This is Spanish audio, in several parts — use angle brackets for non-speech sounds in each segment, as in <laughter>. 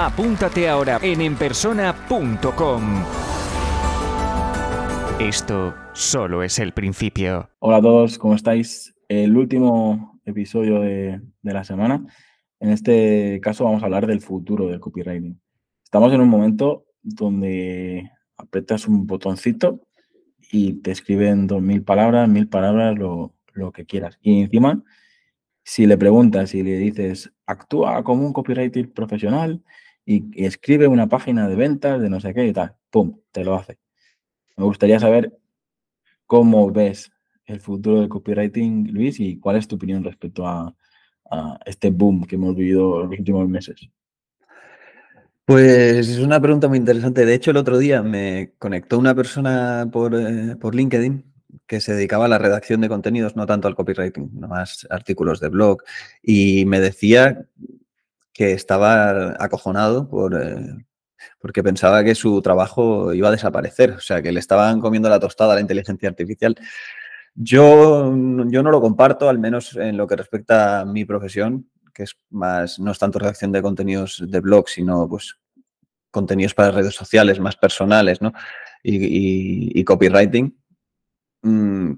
Apúntate ahora en enpersona.com. Esto solo es el principio. Hola a todos, ¿cómo estáis? El último episodio de, la semana. En este caso vamos a hablar del futuro del copywriting. Estamos en un momento donde apretas un botoncito y te escriben dos mil palabras, mil palabras, lo, lo que quieras. Y encima, si le preguntas y le dices, actúa como un copywriter profesional y, escribe una página de ventas de no sé qué y tal, ¡pum!, te lo hace. Me gustaría saber cómo ves el futuro del copywriting, Luis, y cuál es tu opinión respecto a, este boom que hemos vivido en los últimos meses. Pues es una pregunta muy interesante. De hecho, el otro día me conectó una persona por, eh, por LinkedIn que se dedicaba a la redacción de contenidos, no tanto al copywriting, no más artículos de blog, y me decía que estaba acojonado por, eh, porque pensaba que su trabajo iba a desaparecer, o sea, que le estaban comiendo la tostada a la inteligencia artificial. Yo, yo no lo comparto, al menos en lo que respecta a mi profesión, que es más, no es tanto redacción de contenidos de blog, sino pues contenidos para redes sociales más personales, ¿no? Y, copywriting. Mm,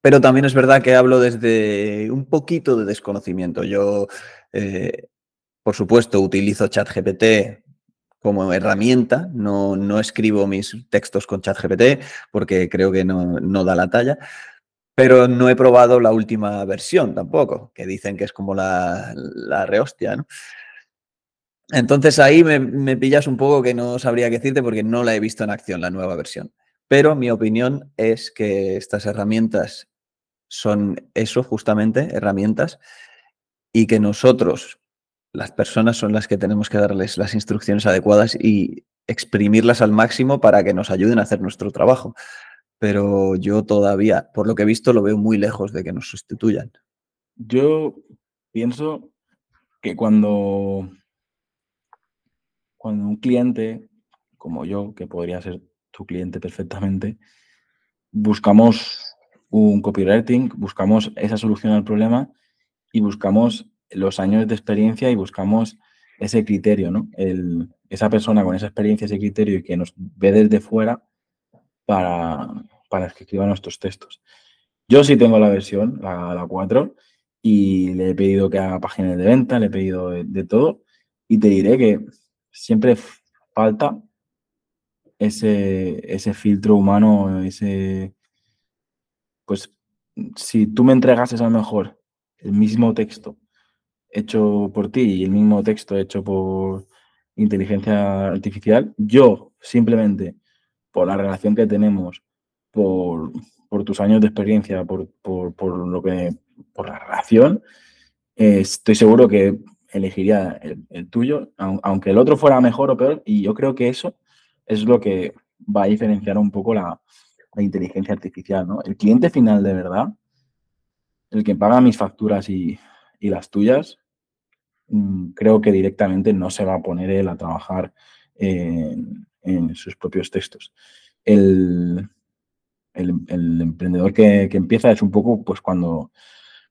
pero también es verdad que hablo desde un poquito de desconocimiento. Yo eh, por supuesto, utilizo ChatGPT como herramienta, no, no escribo mis textos con ChatGPT porque creo que no, da la talla, pero no he probado la última versión tampoco, que dicen que es como la, la rehostia, ¿no? Entonces ahí me, me, pillas un poco que no sabría qué decirte porque no la he visto en acción, la nueva versión. Pero mi opinión es que estas herramientas son eso, justamente, herramientas, y que nosotros las personas son las que tenemos que darles las instrucciones adecuadas y exprimirlas al máximo para que nos ayuden a hacer nuestro trabajo. Pero yo todavía, por lo que he visto, lo veo muy lejos de que nos sustituyan. Yo pienso que cuando, cuando un cliente, como yo, que podría ser tu cliente perfectamente, buscamos un copywriting, buscamos esa solución al problema y buscamos los años de experiencia y buscamos ese criterio, ¿no? Esa persona con esa experiencia, ese criterio y que nos ve desde fuera para, para que escriba nuestros textos. Yo sí tengo la versión, la, la 4, y le he pedido que haga páginas de venta, le he pedido de, todo, y te diré que siempre falta ese, ese filtro humano, ese... Pues si tú me entregases a lo mejor el mismo texto hecho por ti y el mismo texto hecho por inteligencia artificial, yo simplemente por la relación que tenemos, por, tus años de experiencia, por, lo que, por la relación, estoy seguro que elegiría el, tuyo, aunque el otro fuera mejor o peor, y yo creo que eso es lo que va a diferenciar un poco la, inteligencia artificial, ¿no? El cliente final de verdad, el que paga mis facturas y, las tuyas, creo que directamente no se va a poner él a trabajar en, sus propios textos. El, el, emprendedor que, empieza es un poco pues cuando,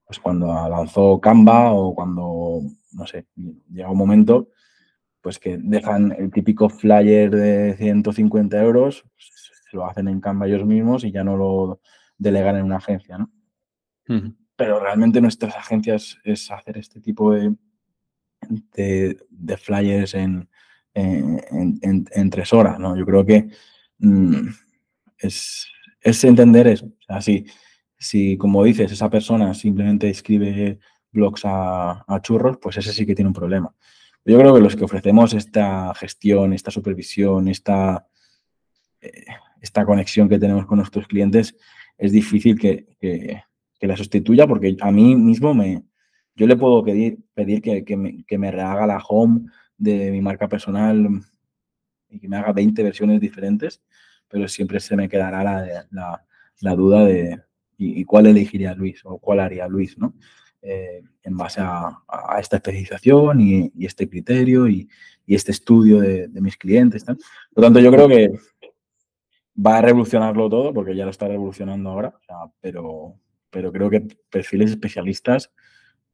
pues cuando lanzó Canva o cuando, no sé, llega un momento pues que dejan el típico flyer de 150 euros, se lo hacen en Canva ellos mismos y ya no lo delegan en una agencia, ¿no? Pero realmente nuestras agencias es hacer este tipo de, de, flyers en, en, tres horas, ¿no? Yo creo que mm, es, entender eso. O si, como dices, esa persona simplemente escribe blogs a, churros, pues ese sí que tiene un problema. Yo creo que los que ofrecemos esta gestión, esta supervisión, esta, eh, esta conexión que tenemos con nuestros clientes, es difícil que, que la sustituya porque a mí mismo me, yo le puedo pedir, pedir que, me, que, rehaga la home de mi marca personal y que me haga 20 versiones diferentes, pero siempre se me quedará la, la, duda de ¿y, cuál elegiría Luis o cuál haría Luis, ¿no? Eh, en base a, esta especialización y, este criterio y, este estudio de, mis clientes. Por lo tanto, yo creo que va a revolucionarlo todo, porque ya lo está revolucionando ahora, pero, pero creo que perfiles especialistas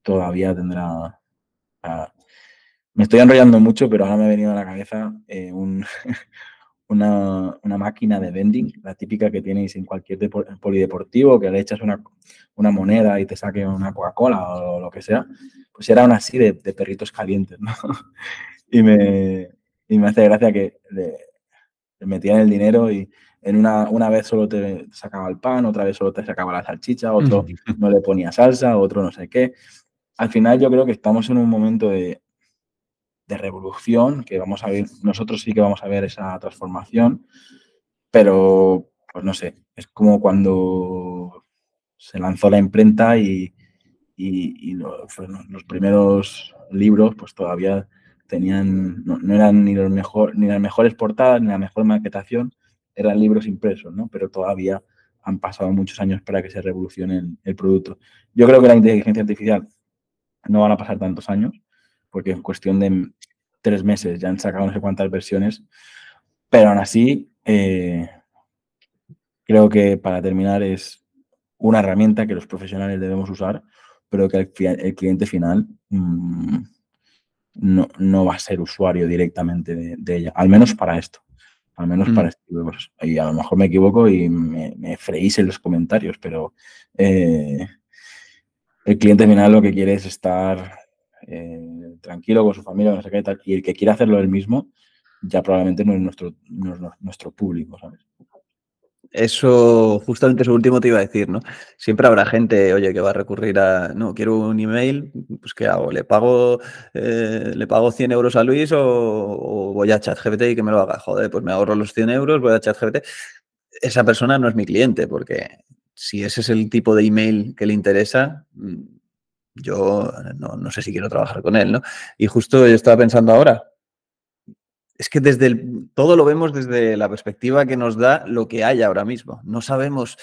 todavía tendrá... me estoy enrollando mucho, pero ahora me ha venido a la cabeza eh, <laughs> una, máquina de vending, la típica que tenéis en cualquier polideportivo, que le echas una, una moneda y te saque una Coca-Cola o lo que sea. Pues era una así de, perritos calientes, ¿no? <laughs> y, me, y me hace gracia que le, metían el dinero y en una, una vez solo te sacaba el pan, otra vez solo te sacaba la salchicha, otro no le ponía salsa, otro no sé qué. Al final yo creo que estamos en un momento de, de revolución, que vamos a ver, nosotros sí que vamos a ver esa transformación, pero pues no sé, es como cuando se lanzó la imprenta y, y, los primeros libros pues todavía tenían, no, eran ni, los mejor, ni las mejores portadas ni la mejor maquetación, eran libros impresos, ¿no? Pero todavía han pasado muchos años para que se revolucione el producto. Yo creo que la inteligencia artificial no van a pasar tantos años, porque en cuestión de tres meses ya han sacado no sé cuántas versiones, pero aún así eh, creo que para terminar es una herramienta que los profesionales debemos usar, pero que el, cliente final mm, no, va a ser usuario directamente de, ella, al menos para esto. Al menos para mm. este Y a lo mejor me equivoco y me, me freís en los comentarios, pero eh, el cliente final lo que quiere es estar eh, tranquilo con su familia, no sé qué tal, y el que quiere hacerlo él mismo, ya probablemente no es nuestro, nuestro público, ¿sabes? Eso, justamente eso último te iba a decir, ¿no? Siempre habrá gente, oye, que va a recurrir a, no, quiero un email, pues ¿qué hago? ¿Le pago, eh, ¿le pago 100 euros a Luis o, voy a ChatGPT y que me lo haga? Joder, pues me ahorro los 100 euros, voy a ChatGPT. Esa persona no es mi cliente, porque si ese es el tipo de email que le interesa, mm, yo no, sé si quiero trabajar con él, ¿no? Y justo yo estaba pensando ahora, es que desde el, todo lo vemos desde la perspectiva que nos da lo que hay ahora mismo. No sabemos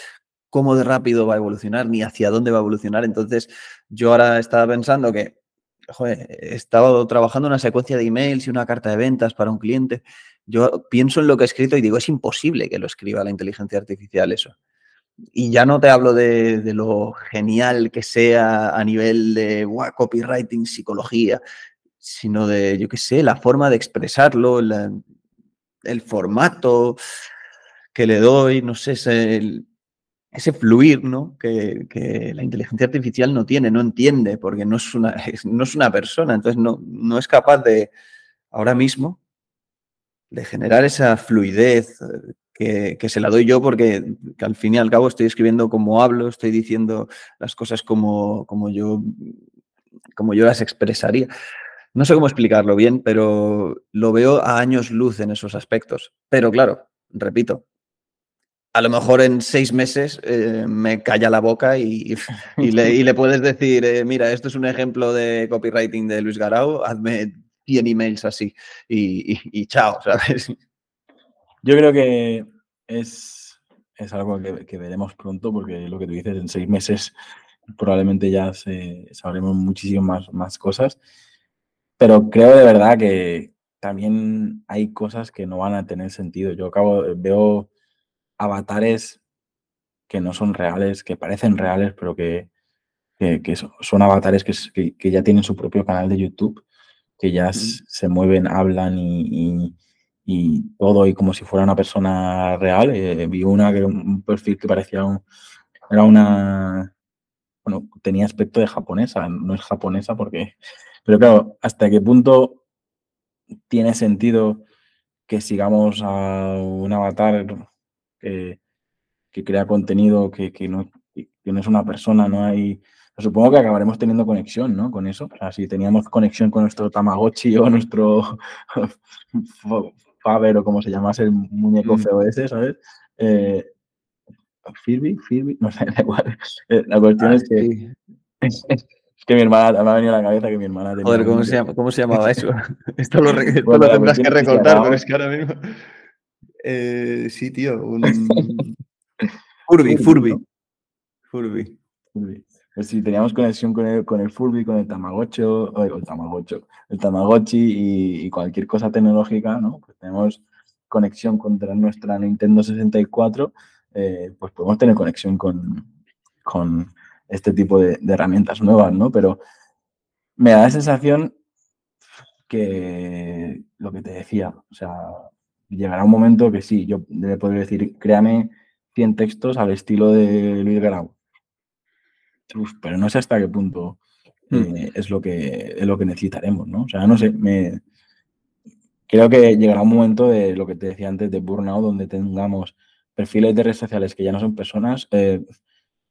cómo de rápido va a evolucionar ni hacia dónde va a evolucionar. Entonces, yo ahora estaba pensando que joder, he estado trabajando una secuencia de emails y una carta de ventas para un cliente. Yo pienso en lo que he escrito y digo, es imposible que lo escriba la inteligencia artificial eso. Y ya no te hablo de, lo genial que sea a nivel de copywriting, psicología, sino de, yo qué sé, la forma de expresarlo, el formato que le doy, no sé, ese, ese fluir ¿no? Que, la inteligencia artificial no tiene, no entiende, porque no es una, <laughs> no es una persona, entonces no, no es capaz de, ahora mismo, de generar esa fluidez que, se la doy yo porque al fin y al cabo estoy escribiendo como hablo, estoy diciendo las cosas como, como, yo, como yo las expresaría. No sé cómo explicarlo bien, pero lo veo a años luz en esos aspectos. Pero claro, repito, a lo mejor en seis meses eh, me calla la boca y, <laughs> le, puedes decir, eh, mira, esto es un ejemplo de copywriting de Luis Garau, hazme 100 emails así y, y chao, <laughs> ¿sabes? Yo creo que es, algo que, veremos pronto, porque lo que tú dices, en seis meses probablemente ya sabremos muchísimas más, más cosas. Pero creo de verdad que también hay cosas que no van a tener sentido. Yo acabo, veo avatares que no son reales, que parecen reales, pero que, son, avatares que, que, ya tienen su propio canal de YouTube, que ya se mueven, hablan y, y todo y como si fuera una persona real. Eh, vi una que un perfil que parecía un, era una bueno, tenía aspecto de japonesa, no es japonesa porque pero claro, hasta qué punto tiene sentido que sigamos a un avatar que, que crea contenido que, que, no, que no es una persona, no hay supongo que acabaremos teniendo conexión, ¿no? Con eso. O si teníamos conexión con nuestro Tamagotchi o nuestro <laughs> Faber o como se llamase el muñeco mm. feo ese, ¿sabes? Eh, Firby, Firby, <laughs> no sé, da igual. Eh, la cuestión ah, es que <laughs> Es que mi hermana, me ha venido a la cabeza que mi hermana tenía Joder, ¿cómo un- se, llama- cómo se llamaba eso? <laughs> esto lo, re- esto Bueno, lo tendrás que llamaba- pero es que ahora mismo... Eh, sí, tío, un... Furby, Furby, Furby. Furby. Furby. Pues si teníamos conexión con el, con el Furby, con el Tamagotchi, el Tamagotchi, el Tamagotchi y, cualquier cosa tecnológica, ¿no? Pues tenemos conexión contra nuestra Nintendo 64, eh, pues podemos tener conexión con, con este tipo de, herramientas nuevas, ¿no? Pero me da la sensación que lo que te decía, o sea, llegará un momento que sí, yo le podría decir, créame 100 textos al estilo de Luis Grau. Uf, pero no sé hasta qué punto eh, es, lo que, es lo que necesitaremos, ¿no? O sea, no sé, me, creo que llegará un momento de lo que te decía antes de burnout, donde tengamos perfiles de redes sociales que ya no son personas, eh,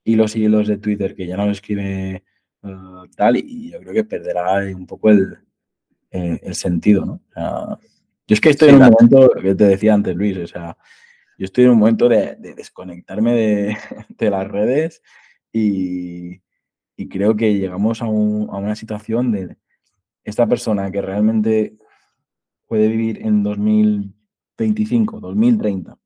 hilos y hilos de Twitter que ya no lo escribe eh, tal, y yo creo que perderá un poco el, eh, el sentido, ¿no? O sea, yo es que estoy Sí, en un momento, que te decía antes, Luis, o sea, yo estoy en un momento de, de desconectarme de, <laughs> de las redes y, y creo que llegamos a, un- a una situación de esta persona que realmente puede vivir en 2025, 2030,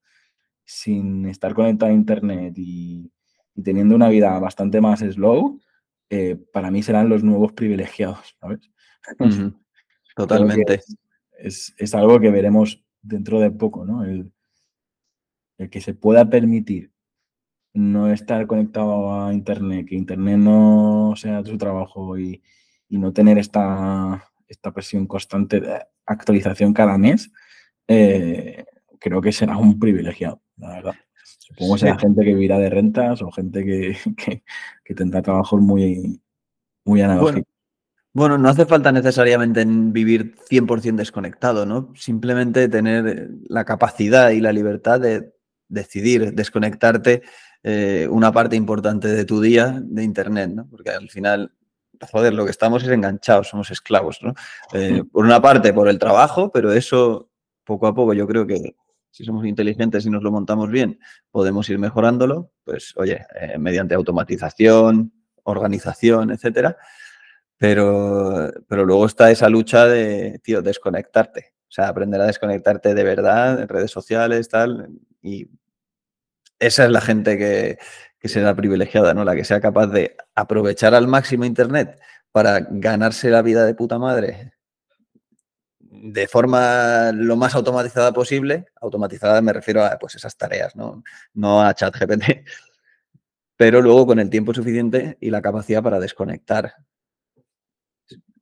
sin estar conectado a Internet y, y teniendo una vida bastante más slow, eh, para mí serán los nuevos privilegiados, ¿sabes? <laughs> Totalmente. Es, es- es algo que veremos dentro de poco, ¿no? El, el que se pueda permitir no estar conectado a Internet, que Internet no sea su trabajo y, y no tener esta, esta presión constante de actualización cada mes, eh, creo que será un privilegiado, la verdad. Supongo que será Sí. gente que vivirá de rentas o gente que, <laughs> que- que tendrá trabajos muy, muy analógicos. Bueno, no hace falta necesariamente en vivir 100% desconectado, ¿no? Simplemente tener la capacidad y la libertad de decidir desconectarte eh, una parte importante de tu día de Internet, ¿no? Porque al final, joder, lo que estamos es enganchados, somos esclavos, ¿no? Eh, por una parte, por el trabajo, pero eso poco a poco yo creo que si somos inteligentes y nos lo montamos bien, podemos ir mejorándolo, pues oye, eh, mediante automatización, organización, etcétera. Pero, pero luego está esa lucha de, tío, desconectarte. O sea, aprender a desconectarte de verdad en redes sociales, tal. Y esa es la gente que, que será privilegiada, ¿no? La que sea capaz de aprovechar al máximo Internet para ganarse la vida de puta madre de forma lo más automatizada posible. Automatizada me refiero a pues, esas tareas, ¿no? No a ChatGPT. Pero luego con el tiempo suficiente y la capacidad para desconectar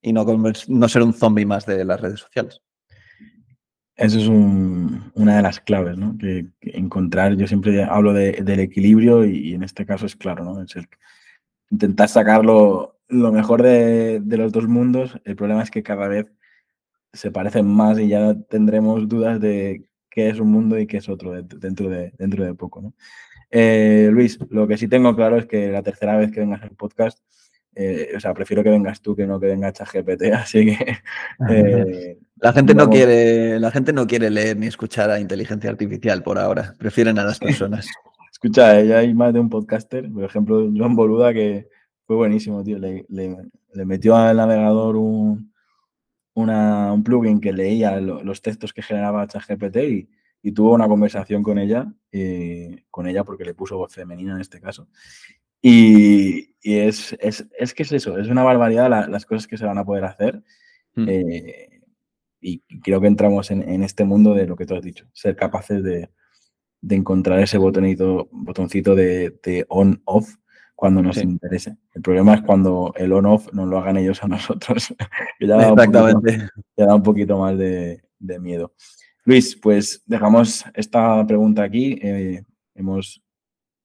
y no, no ser un zombie más de las redes sociales. Eso es un- una de las claves, ¿no? Que, que encontrar, yo siempre hablo de- del equilibrio y, y en este caso es claro, ¿no? Es el- intentar sacarlo lo mejor de, de los dos mundos. El problema es que cada vez se parecen más y ya tendremos dudas de qué es un mundo y qué es otro de- dentro de, dentro de poco, ¿no? Eh, Luis, lo que sí tengo claro es que la tercera vez que vengas al podcast, eh, o sea, prefiero que vengas tú que no que venga ChatGPT, <laughs> así que... eh, La gente, no quiere, la gente no quiere leer ni escuchar a inteligencia artificial por ahora. Prefieren a las <laughs> personas. Escucha, eh, ya hay más de un podcaster, por ejemplo, Joan Boluda, que fue buenísimo, tío. Le, le- le metió al navegador un, una- un plugin que leía lo- los textos que generaba ChatGPT y, y tuvo una conversación con ella, eh, con ella porque le puso voz femenina en este caso. Y, y es, es, es que es eso, es una barbaridad la- las cosas que se van a poder hacer. Mm. eh, y creo que entramos en, en este mundo de lo que tú has dicho, ser capaces de, de encontrar ese botonito, botoncito de, de on-off cuando nos Sí. interese. El problema es cuando el on-off nos lo hagan ellos a <laughs> nosotros. que ya da un poquito- Exactamente. ya da un poquito más de, de miedo. Luis, pues dejamos esta pregunta aquí. Eh, hemos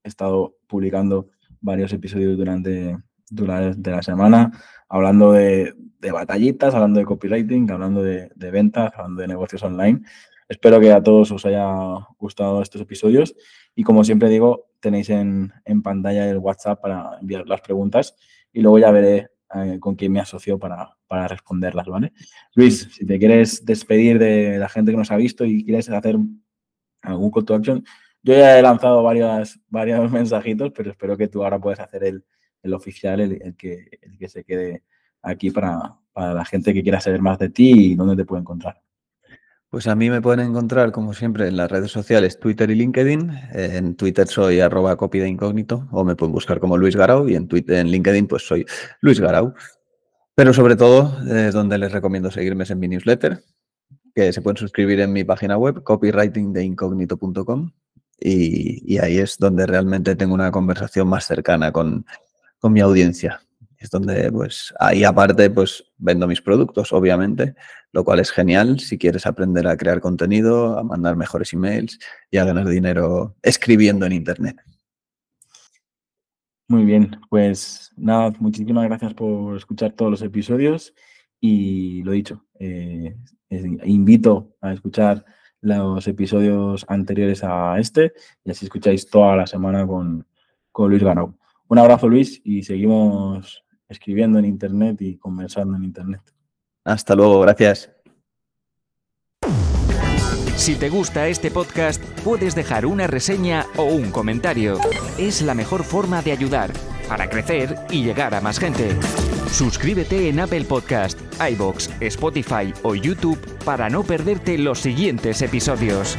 estado publicando varios episodios durante, durante la semana, hablando de, de batallitas, hablando de copywriting, hablando de, de ventas, hablando de negocios online. Espero que a todos os haya gustado estos episodios y como siempre digo, tenéis en, en pantalla el WhatsApp para enviar las preguntas y luego ya veré eh, con quién me asocio para, para responderlas, ¿vale? Luis, si te quieres despedir de la gente que nos ha visto y quieres hacer algún call to action, yo ya he lanzado varias, varios <laughs> mensajitos, pero espero que tú ahora puedas hacer el, el oficial el, que, el que se quede aquí para, para la gente que quiera saber más de ti y dónde te puede encontrar. Pues a mí me pueden encontrar, como siempre, en las redes sociales Twitter y LinkedIn. En Twitter soy arroba o me pueden buscar como Luis Garau y en, Twitter, en LinkedIn pues soy Luis Garau. Pero sobre todo, eh, donde les recomiendo seguirme es en mi newsletter, que se pueden suscribir en mi página web, copywritingdeincógnito.com y, y ahí es donde realmente tengo una conversación más cercana con, con mi audiencia. Es donde, pues, ahí aparte, pues, vendo mis productos, obviamente, lo cual es genial si quieres aprender a crear contenido, a mandar mejores emails y a ganar dinero escribiendo en Internet. Muy bien, pues nada, muchísimas gracias por escuchar todos los episodios y lo dicho, eh, invito a escuchar los episodios anteriores a este y así escucháis toda la semana con, con Luis Garau. Un abrazo Luis y seguimos escribiendo en Internet y conversando en Internet. Hasta luego, gracias. Si te gusta este podcast, puedes dejar una reseña o un comentario. Es la mejor forma de ayudar para crecer y llegar a más gente. Suscríbete en Apple Podcast, iBox, Spotify o YouTube para no perderte los siguientes episodios.